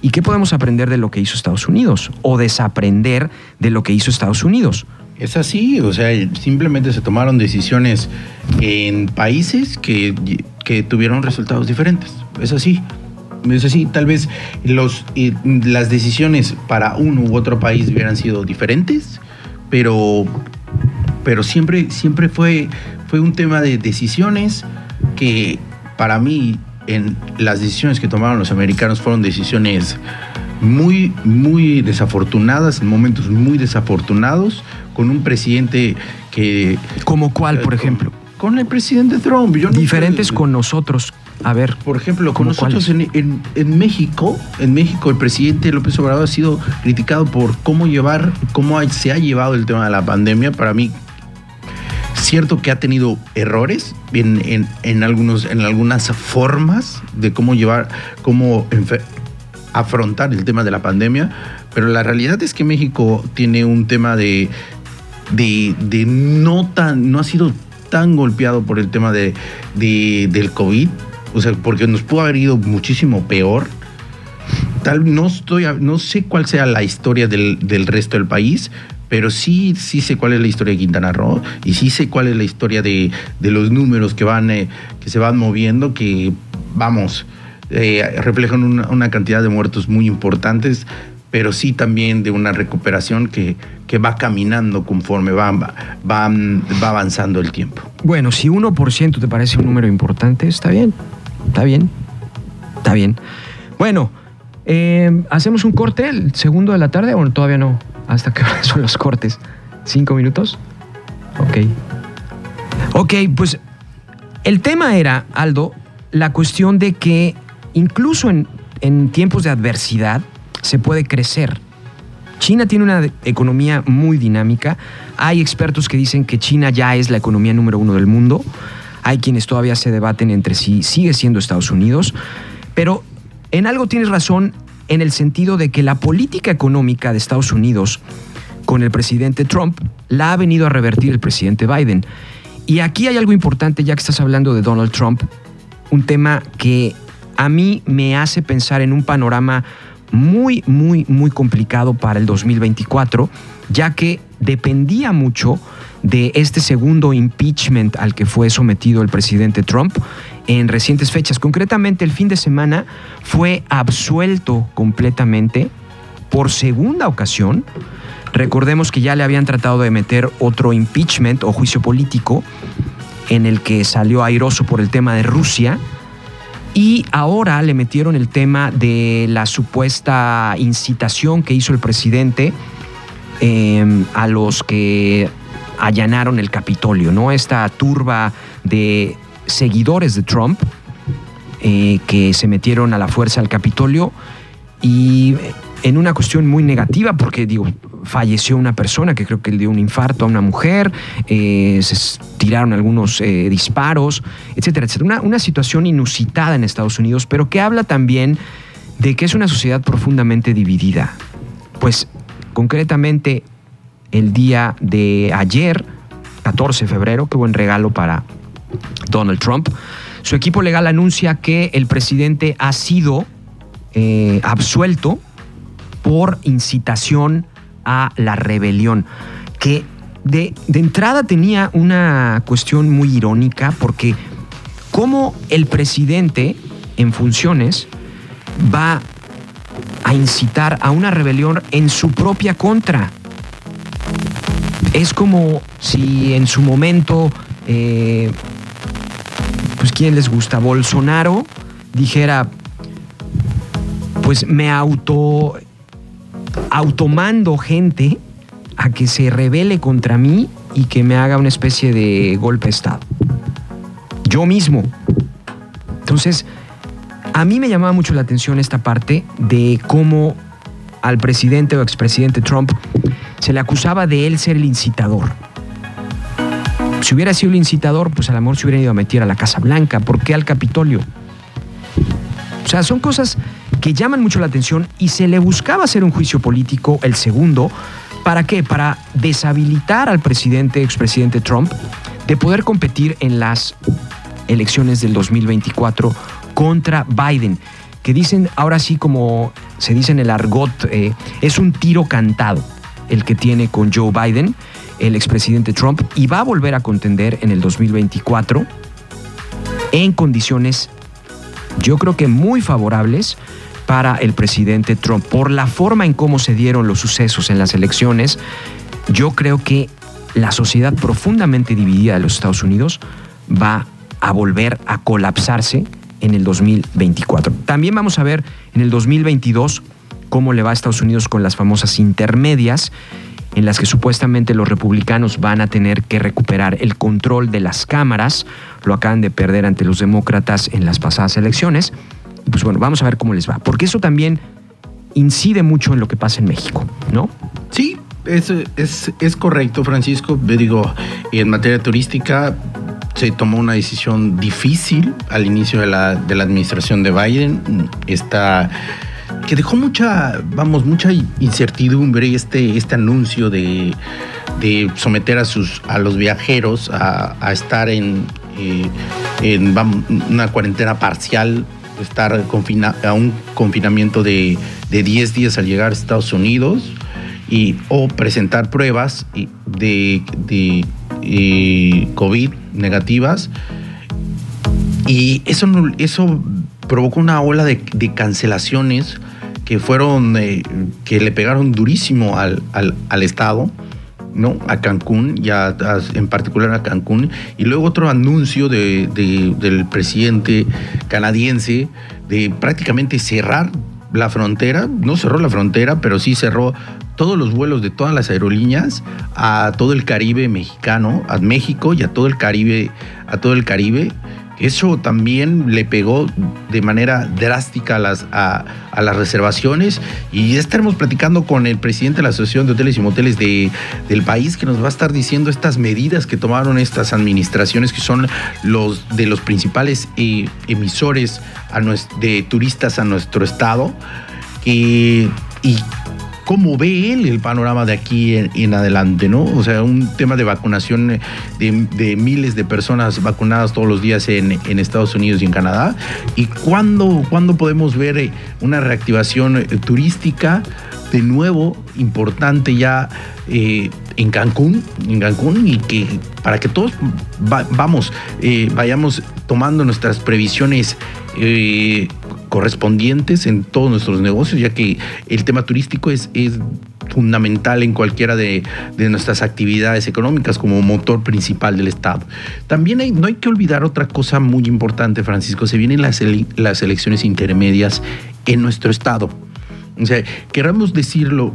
¿Y qué podemos aprender de lo que hizo Estados Unidos? O desaprender de lo que hizo Estados Unidos. Es así, o sea, simplemente se tomaron decisiones en países que, que tuvieron resultados diferentes. Es así. Es así, tal vez los, las decisiones para uno u otro país hubieran sido diferentes, pero, pero siempre, siempre fue, fue un tema de decisiones que para mí en las decisiones que tomaron los americanos fueron decisiones muy, muy desafortunadas, en momentos muy desafortunados, con un presidente que... ¿Como cuál, por eh, ejemplo? Con, con el presidente Trump. Yo no- Diferentes con nosotros. A ver, Por ejemplo, con ¿Cómo nosotros en, en- en México, en México el presidente López Obrador ha sido criticado por cómo llevar, cómo se ha llevado el tema de la pandemia. Para mí, cierto que ha tenido errores en, en- en algunos, en algunas formas de cómo llevar, cómo afrontar el tema de la pandemia, pero la realidad es que México tiene un tema de, de, de no tan, no ha sido tan golpeado por el tema de, de- del COVID, o sea, porque nos pudo haber ido muchísimo peor. Tal, no, estoy, no sé cuál sea la historia del, del resto del país, pero sí, sí sé cuál es la historia de Quintana Roo y sí sé cuál es la historia de, de los números que, van, eh, que se van moviendo, que vamos, eh, reflejan una, cantidad de muertos muy importantes, pero sí también de una recuperación que, que va caminando conforme va, va, va avanzando el tiempo. Bueno, si 1% te parece un número importante, está bien. Está bien. Está bien. Bueno, eh, ¿hacemos un corte el segundo de la tarde o todavía no? ¿Hasta qué hora son los cortes? ¿Cinco minutos? Ok. Ok, pues el tema era, Aldo, la cuestión de que incluso en, en tiempos de adversidad se puede crecer. China tiene una economía muy dinámica. Hay expertos que dicen que China ya es la economía número uno del mundo. Hay quienes todavía se debaten entre si sigue siendo Estados Unidos. Pero en algo tienes razón en el sentido de que la política económica de Estados Unidos con el presidente Trump la ha venido a revertir el presidente Biden. Y aquí hay algo importante, ya que estás hablando de Donald Trump, un tema que a mí me hace pensar en un panorama muy, muy, muy complicado para el 2024, ya que dependía mucho de este segundo impeachment al que fue sometido el presidente Trump en recientes fechas. Concretamente, el fin de semana fue absuelto completamente por segunda ocasión. Recordemos que ya le habían tratado de meter otro impeachment o juicio político en el que salió airoso por el tema de Rusia. Y ahora le metieron el tema de la supuesta incitación que hizo el presidente em, a los que allanaron el Capitolio, ¿no? Esta turba de seguidores de Trump eh, que se metieron a la fuerza al Capitolio y en una cuestión muy negativa, porque digo, falleció una persona que creo que le dio un infarto a una mujer, eh, se tiraron algunos eh, disparos, etcétera, etcétera. Una, una situación inusitada en Estados Unidos, pero que habla también de que es una sociedad profundamente dividida. Pues concretamente el día de ayer, 14 de febrero, qué buen regalo para Donald Trump, su equipo legal anuncia que el presidente ha sido eh, absuelto por incitación a la rebelión, que de, de, entrada tenía una cuestión muy irónica porque cómo el presidente en funciones va a incitar a una rebelión en su propia contra. Es como si en su momento, eh, pues ¿quién les gusta? Bolsonaro dijera, pues me auto automando gente a que se rebele contra mí y que me haga una especie de golpe de Estado. Yo mismo. Entonces, a mí me llamaba mucho la atención esta parte de cómo al presidente o expresidente Trump se le acusaba de él ser el incitador. Si hubiera sido el incitador, pues a lo mejor se hubiera ido a meter a la Casa Blanca. ¿Por qué al Capitolio? O sea, son cosas que llaman mucho la atención y se le buscaba hacer un juicio político, el segundo, ¿para qué? Para deshabilitar al presidente, expresidente Trump, de poder competir en las elecciones del 2024 contra Biden, que dicen, ahora sí como se dice en el argot, eh, es un tiro cantado el que tiene con Joe Biden, el expresidente Trump, y va a volver a contender en el 2024 en condiciones, yo creo que muy favorables para el presidente Trump. Por la forma en cómo se dieron los sucesos en las elecciones, yo creo que la sociedad profundamente dividida de los Estados Unidos va a volver a colapsarse en el 2024. También vamos a ver en el 2022 cómo le va a Estados Unidos con las famosas intermedias, en las que supuestamente los republicanos van a tener que recuperar el control de las cámaras, lo acaban de perder ante los demócratas en las pasadas elecciones. Pues bueno, vamos a ver cómo les va, porque eso también incide mucho en lo que pasa en México, ¿no? Sí, es, es, es correcto, Francisco. Digo, en materia turística se tomó una decisión difícil al inicio de la, de la administración de Biden. Está que dejó mucha, vamos, mucha incertidumbre este, este anuncio de, de someter a, sus, a los viajeros a, estar en, eh, en una cuarentena parcial, estar confina, a un confinamiento de, de 10 días al llegar a Estados Unidos y, o presentar pruebas de, de eh, COVID negativas. Y eso, eso provocó una ola de, de cancelaciones que fueron, eh, que le pegaron durísimo al, al, al, Estado, ¿no? A Cancún, ya en particular a Cancún. Y luego otro anuncio de, de, del presidente canadiense de prácticamente cerrar la frontera, no cerró la frontera, pero sí cerró todos los vuelos de todas las aerolíneas a todo el Caribe mexicano, a México y a todo el Caribe, a todo el Caribe Eso también le pegó de manera drástica a las, a, las reservaciones y ya estaremos platicando con el presidente de la Asociación de Hoteles y Moteles de, del país que nos va a estar diciendo estas medidas que tomaron estas administraciones que son los de los principales eh, emisores de turistas a nuestro estado. y cómo ve él el panorama de aquí en, adelante, ¿no? O sea, un tema de vacunación de, miles de personas vacunadas todos los días en, Estados Unidos y en Canadá. ¿Y cuándo, cuándo podemos ver eh, una reactivación eh, turística? de nuevo importante ya eh, en Cancún, en Cancún y que para que todos vamos, vayamos tomando nuestras previsiones correspondientes en todos nuestros negocios, ya que el tema turístico es, fundamental en cualquiera de, nuestras actividades económicas como motor principal del Estado. También no hay que olvidar otra cosa muy importante, Francisco, se vienen las, las elecciones intermedias en nuestro Estado. O sea, queramos decirlo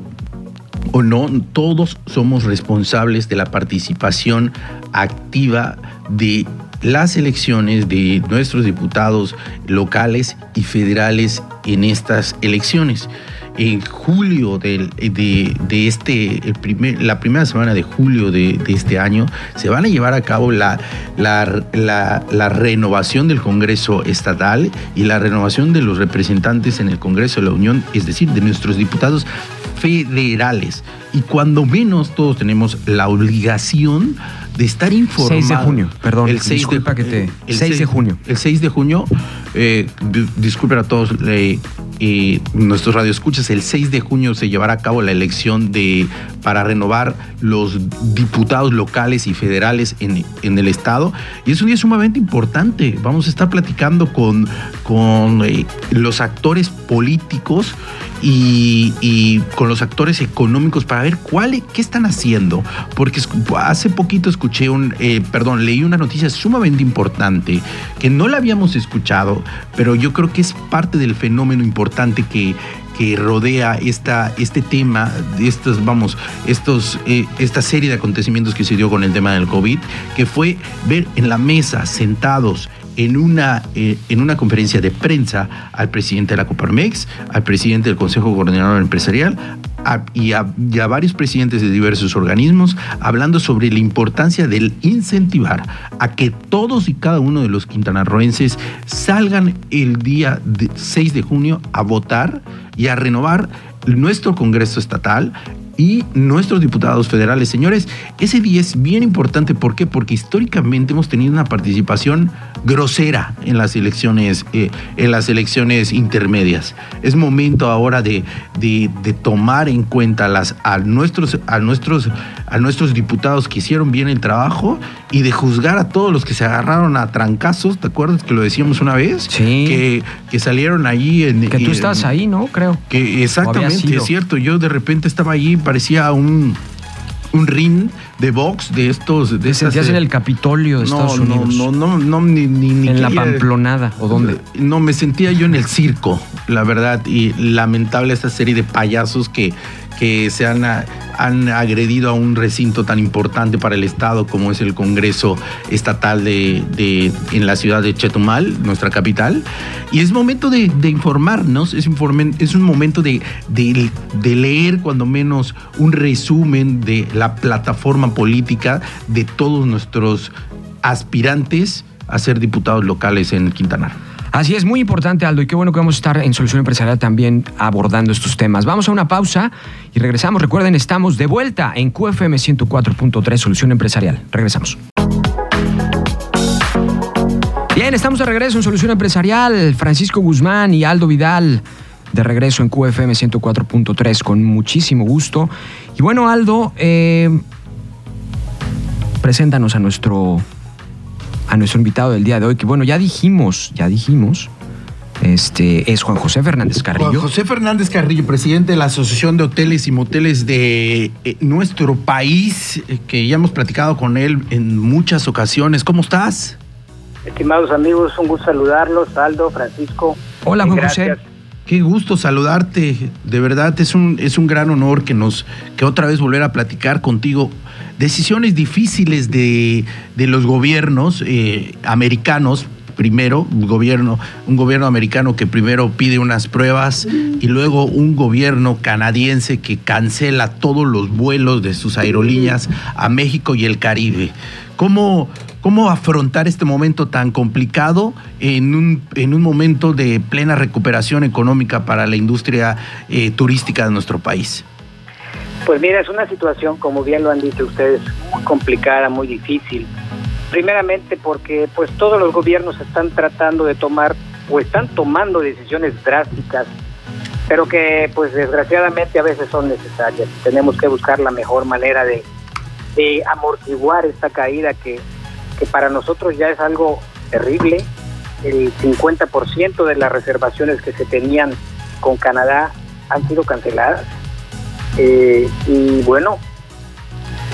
o no, todos somos responsables de la participación activa de las elecciones de nuestros diputados locales y federales en estas elecciones. En julio de, este, primer, la primera semana de julio de, este año, se van a llevar a cabo la, la, la, renovación del Congreso Estatal y la renovación de los representantes en el Congreso de la Unión, es decir, de nuestros diputados federales. Y cuando menos todos tenemos la obligación de estar informado. 6 de junio, perdón. El 6 disculpa de, que te. El 6, de junio. El 6 de junio, eh, disculpen a todos eh, eh, nuestros radioescuchas, el 6 de junio se llevará a cabo la elección de para renovar los diputados locales y federales en, en el estado. Y es un día sumamente importante. Vamos a estar platicando con, con eh, los actores políticos y, con los actores económicos para ver cuál, qué están haciendo. Porque hace poquito escuché un, eh, perdón, leí una noticia sumamente importante que no la habíamos escuchado, pero yo creo que es parte del fenómeno importante que, que rodea esta, este tema, estos, vamos, estos, eh, esta serie de acontecimientos que se dio con el tema del COVID, que fue ver en la mesa, sentados, en una, eh, en una conferencia de prensa al presidente de la Coparmex, al presidente del Consejo Coordinador Empresarial y, a, varios presidentes de diversos organismos hablando sobre la importancia del incentivar a que todos y cada uno de los quintanarroenses salgan el día 6 de junio a votar y a renovar nuestro Congreso Estatal y nuestros diputados federales. Señores, ese día es bien importante. ¿Por qué? Porque históricamente hemos tenido una participación grosera en las elecciones, eh, en las elecciones intermedias. Es momento ahora de, de, tomar en cuenta las, a, nuestros, a, nuestros, a nuestros diputados que hicieron bien el trabajo y de juzgar a todos los que se agarraron a trancazos. ¿Te acuerdas que lo decíamos una vez? Sí. Que, que salieron allí en. Que tú estás ahí, ¿no? Creo. Que exactamente, es cierto. Yo de repente estaba allí parecía un, un ring de box de estos. De sentías en el Capitolio de Estados Unidos? No, no, no, ni, ni, En la Pamplonada, ¿o dónde? No, me sentía yo en el circo, la verdad. Y lamentable esta serie de payasos que que se han, han, agredido a un recinto tan importante para el Estado como es el Congreso Estatal de, en la ciudad de Chetumal, nuestra capital. Y es momento de, informarnos, es, es, un momento de, de leer cuando menos un resumen de la plataforma política de todos nuestros aspirantes a ser diputados locales en Quintanar. Así es, muy importante, Aldo, y qué bueno que vamos a estar en Solución Empresarial también abordando estos temas. Vamos a una pausa y regresamos. Recuerden, estamos de vuelta en QFM 104.3 Solución Empresarial. Regresamos. Bien, estamos de regreso en Solución Empresarial. Francisco Guzmán y Aldo Vidal de regreso en QFM 104.3 con muchísimo gusto. Y bueno, Aldo, eh, preséntanos a nuestro a nuestro invitado del día de hoy, que bueno, ya dijimos, ya dijimos, este es Juan José Fernández Carrillo. Juan José Fernández Carrillo, presidente de la Asociación de Hoteles y Moteles de eh, nuestro país, eh, que ya hemos platicado con él en muchas ocasiones. ¿Cómo estás? Estimados amigos, un gusto saludarlos, Aldo, Francisco. Hola, Juan José. Qué gusto saludarte. De verdad es un, es un gran honor que nos que otra vez volver a platicar contigo decisiones difíciles de, los gobiernos eh, americanos primero, un gobierno, un gobierno americano que primero pide unas pruebas y luego un gobierno canadiense que cancela todos los vuelos de sus aerolíneas a México y el Caribe. ¿Cómo, cómo afrontar este momento tan complicado en un, en un momento de plena recuperación económica para la industria eh, turística de nuestro país? Pues mira, es una situación, como bien lo han dicho ustedes, muy complicada, muy difícil. Primeramente porque pues todos los gobiernos están tratando de tomar o están tomando decisiones drásticas, pero que pues desgraciadamente a veces son necesarias. Tenemos que buscar la mejor manera de, de amortiguar esta caída que, que para nosotros ya es algo terrible. El 50% de las reservaciones que se tenían con Canadá han sido canceladas eh, y bueno,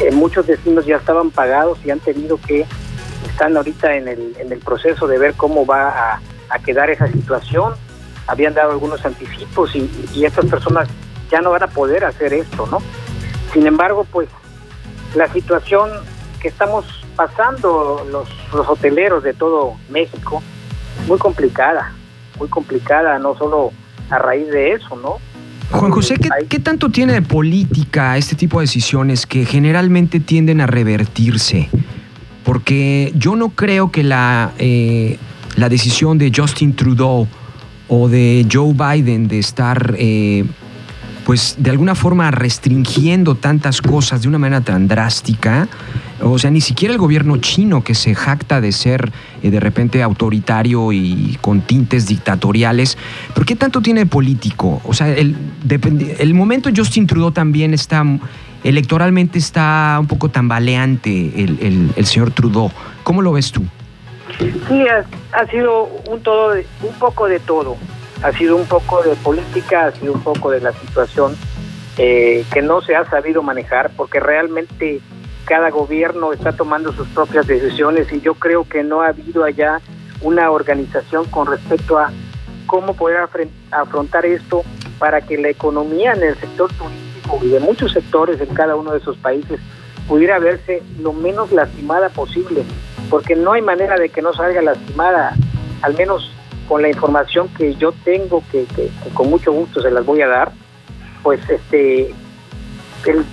eh, muchos destinos ya estaban pagados y han tenido que, están ahorita en el, en el proceso de ver cómo va a, quedar esa situación. Habían dado algunos anticipos y, y estas personas ya no van a poder hacer esto, ¿no? Sin embargo, pues la situación que estamos pasando los, los hoteleros de todo México, muy complicada, muy complicada, no solo a raíz de eso, ¿no? Juan José, ¿qué, tanto tiene de política este tipo de decisiones que generalmente tienden a revertirse? Porque yo no creo que la, eh, la decisión de Justin Trudeau o de Joe Biden de estar, eh, pues de alguna forma restringiendo tantas cosas de una manera tan drástica, o sea, ni siquiera el gobierno chino que se jacta de ser eh, de repente autoritario y con tintes dictatoriales, ¿pero qué tanto tiene político? O sea, el, el momento Justin Trudeau también está, electoralmente está un poco tambaleante el, el, señor Trudeau. ¿Cómo lo ves tú? Sí, ha, sido un, todo un poco de todo. Ha sido un poco de política, ha sido un poco de la situación eh, que no se ha sabido manejar, porque realmente cada gobierno está tomando sus propias decisiones y yo creo que no ha habido allá una organización con respecto a cómo poder afrontar esto para que la economía en el sector turístico y de muchos sectores en cada uno de esos países pudiera verse lo menos lastimada posible, porque no hay manera de que no salga lastimada, al menos con la información que yo tengo, que, con mucho gusto se las voy a dar, pues este el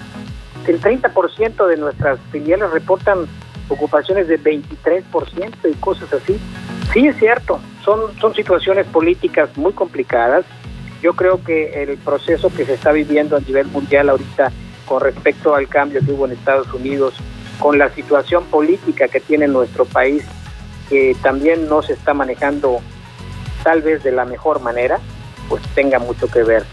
el 30% de nuestras filiales reportan ocupaciones de 23% y cosas así. Sí, es cierto, son, son situaciones políticas muy complicadas. Yo creo que el proceso que se está viviendo a nivel mundial ahorita con respecto al cambio que hubo en Estados Unidos, con la situación política que tiene nuestro país, que también no se está manejando tal vez de la mejor manera, pues tenga mucho que ver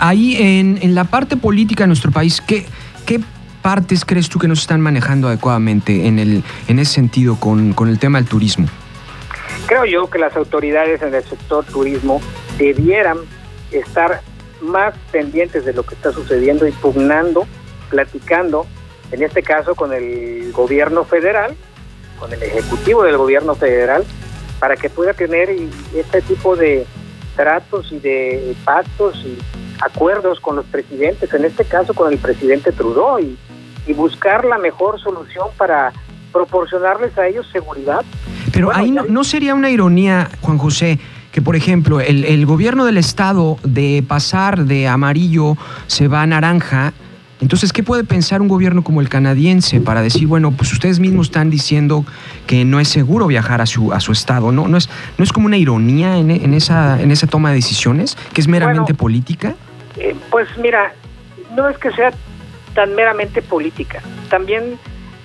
ahí en, la parte política de nuestro país, ¿qué, ¿qué partes crees tú que no se están manejando adecuadamente en, el, en ese sentido con, con el tema del turismo? Creo yo que las autoridades en el sector turismo debieran estar más pendientes de lo que está sucediendo, impugnando, platicando, en este caso con el gobierno federal, con el ejecutivo del gobierno federal, para que pueda tener este tipo de tratos y de pactos y acuerdos con los presidentes, en este caso con el presidente Trudeau, y, buscar la mejor solución para proporcionarles a ellos seguridad. Pero ahí no, sería una ironía, Juan José, que por ejemplo el, el, gobierno del estado de pasar de amarillo se va a naranja. Entonces, ¿qué puede pensar un gobierno como el canadiense para decir, bueno, pues ustedes mismos están diciendo que no es seguro viajar a su, a su estado? ¿No, no, es, no es como una ironía en, en esa, en esa toma de decisiones, que es meramente política? Eh, pues mira, no es que sea tan meramente política, también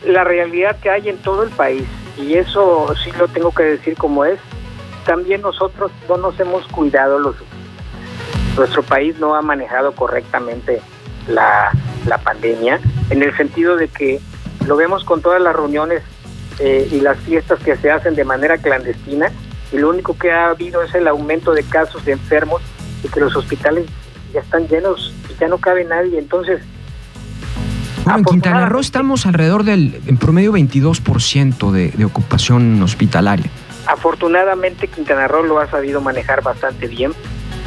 la realidad que hay en todo el país, y eso sí lo tengo que decir como es, también nosotros no nos hemos cuidado los nuestro país no ha manejado correctamente la, pandemia, en el sentido de que lo vemos con todas las reuniones eh, y las fiestas que se hacen de manera clandestina, y lo único que ha habido es el aumento de casos de enfermos y que los hospitales ya están llenos y ya no cabe nadie. Entonces. Bueno, en Quintana Roo estamos alrededor del, en promedio, 22% de, de ocupación hospitalaria. Afortunadamente, Quintana Roo lo ha sabido manejar bastante bien,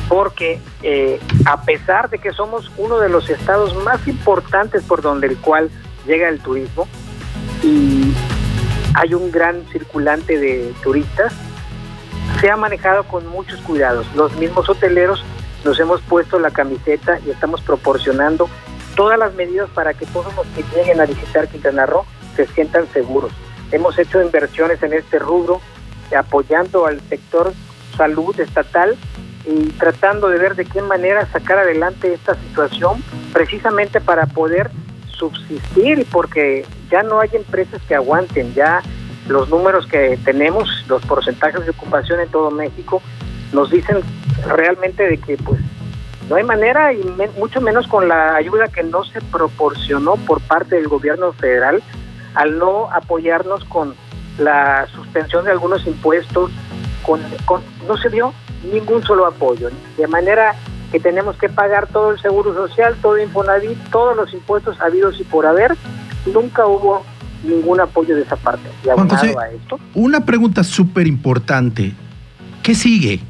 porque eh, a pesar de que somos uno de los estados más importantes por donde el cual llega el turismo, y hay un gran circulante de turistas, se ha manejado con muchos cuidados. Los mismos hoteleros nos hemos puesto la camiseta y estamos proporcionando todas las medidas para que todos los que lleguen a visitar Quintana Roo se sientan seguros. Hemos hecho inversiones en este rubro, apoyando al sector salud estatal y tratando de ver de qué manera sacar adelante esta situación, precisamente para poder subsistir, porque ya no hay empresas que aguanten, ya los números que tenemos, los porcentajes de ocupación en todo México, nos dicen realmente de que pues no hay manera y mucho menos con la ayuda que no se proporcionó por parte del gobierno federal al no apoyarnos con la suspensión de algunos impuestos, con, no se dio ningún solo apoyo, de manera que tenemos que pagar todo el seguro social, todo Infonavit, todos los impuestos habidos y por haber, nunca hubo ningún apoyo de esa parte. Y a esto, una pregunta súper importante, ¿qué sigue?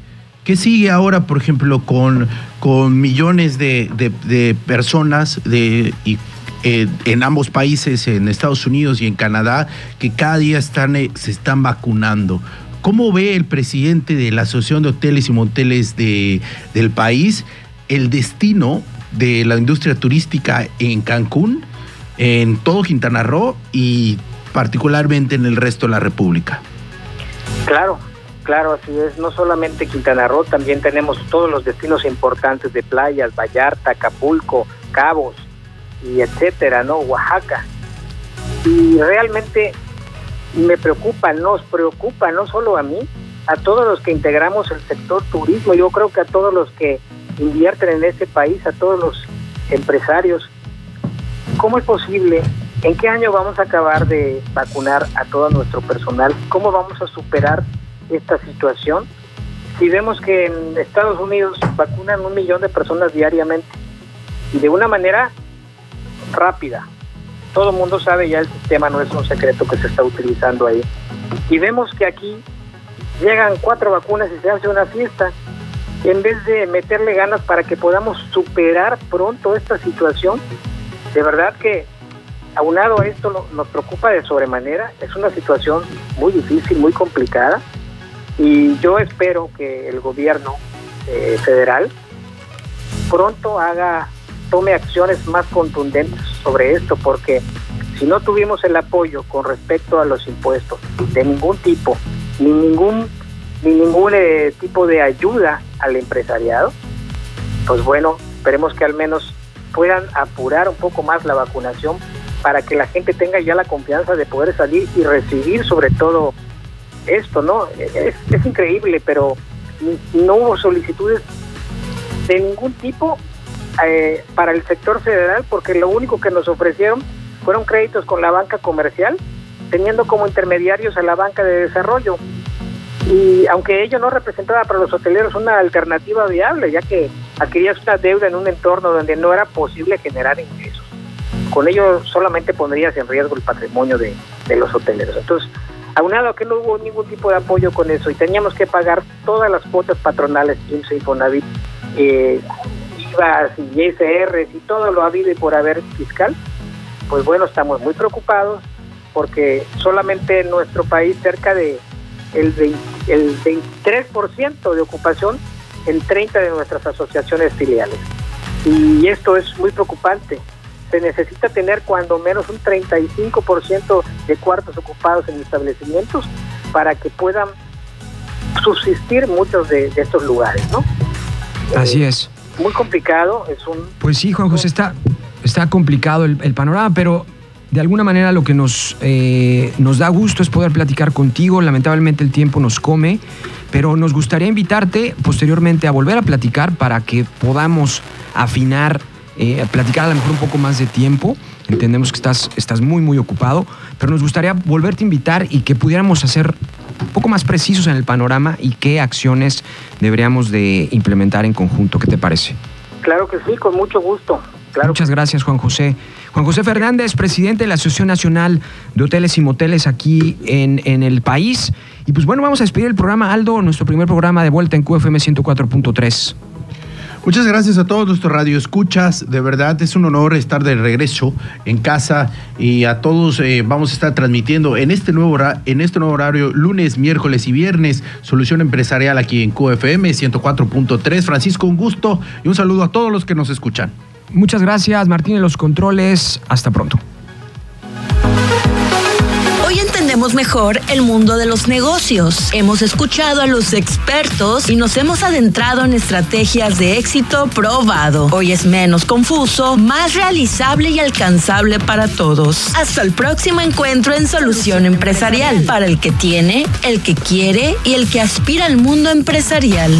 ¿Qué sigue ahora, por ejemplo, con, con millones de, personas de, eh, en ambos países, en Estados Unidos y en Canadá, que cada día están, eh, se están vacunando? ¿Cómo ve el presidente de la Asociación de Hoteles y Moteles de, del país el destino de la industria turística en Cancún, en todo Quintana Roo y particularmente en el resto de la República? Claro, Claro, así es. No solamente Quintana Roo, también tenemos todos los destinos importantes de playas, Vallarta, Acapulco, Cabos y etcétera, ¿no? Oaxaca. Y realmente me preocupa, nos preocupa, no solo a mí, a todos los que integramos el sector turismo, yo creo que a todos los que invierten en este país, a todos los empresarios. ¿Cómo es posible? ¿En qué año vamos a acabar de vacunar a todo nuestro personal? ¿Cómo vamos a superar esta situación? Si vemos que en Estados Unidos vacunan un millón de personas diariamente y de una manera rápida, todo el mundo sabe ya el sistema, no es un secreto que se está utilizando ahí. Y vemos que aquí llegan cuatro vacunas y se hace una fiesta, en vez de meterle ganas para que podamos superar pronto esta situación. De verdad que aunado a esto nos preocupa de sobremanera, es una situación muy difícil, muy complicada, y yo espero que el gobierno eh, federal pronto haga tome acciones más contundentes sobre esto, porque si no tuvimos el apoyo con respecto a los impuestos de ningún tipo, ni ningún, ni ningún eh, tipo de ayuda al empresariado, pues bueno, esperemos que al menos puedan apurar un poco más la vacunación para que la gente tenga ya la confianza de poder salir y recibir sobre todo esto, ¿no? Es, es increíble, pero no hubo solicitudes de ningún tipo eh, para el sector federal porque lo único que nos ofrecieron fueron créditos con la banca comercial, teniendo como intermediarios a la banca de desarrollo. Y aunque ello no representaba para los hoteleros una alternativa viable, ya que adquirías una deuda en un entorno donde no era posible generar ingresos. Con ello solamente pondrías en riesgo el patrimonio de, los hoteleros. Entonces, aunado a que no hubo ningún tipo de apoyo con eso y teníamos que pagar todas las cuotas patronales, IMSS y Fonavit, eh, y ISRs y todo lo habido y por haber fiscal, pues bueno, estamos muy preocupados porque solamente en nuestro país cerca de el, el 23% de ocupación en 30 de nuestras asociaciones filiales. Y esto es muy preocupante. Se necesita tener cuando menos un 35% de cuartos ocupados en establecimientos para que puedan subsistir muchos de, estos lugares, ¿no? Así es muy complicado. Es un. Pues sí, Juan José, está, está complicado el, panorama, pero de alguna manera lo que nos, eh, nos da gusto es poder platicar contigo. Lamentablemente el tiempo nos come, pero nos gustaría invitarte posteriormente a volver a platicar para que podamos afinar, eh, platicar a lo mejor un poco más de tiempo. Entendemos que estás, estás muy, muy ocupado, pero nos gustaría volverte a invitar y que pudiéramos hacer un poco más precisos en el panorama y qué acciones deberíamos de implementar en conjunto. ¿Qué te parece? Claro que sí, con mucho gusto. Muchas gracias, Juan José. Juan José Fernández, presidente de la Asociación Nacional de Hoteles y Moteles aquí en, en el país. Y pues bueno, vamos a despedir el programa, Aldo, nuestro primer programa de vuelta en QFM 104.3. Muchas gracias a todos nuestros radioescuchas. De verdad es un honor estar de regreso en casa y a todos eh, vamos a estar transmitiendo en este nuevo en este nuevo horario lunes, miércoles y viernes Solución Empresarial aquí en QFM 104.3. Francisco, un gusto y un saludo a todos los que nos escuchan. Muchas gracias, Martín, en los controles. Hasta pronto mejor el mundo de los negocios. Hemos escuchado a los expertos y nos hemos adentrado en estrategias de éxito probado. Hoy es menos confuso, más realizable y alcanzable para todos. Hasta el próximo encuentro en Solución Empresarial, para el que tiene, el que quiere y el que aspira al mundo empresarial.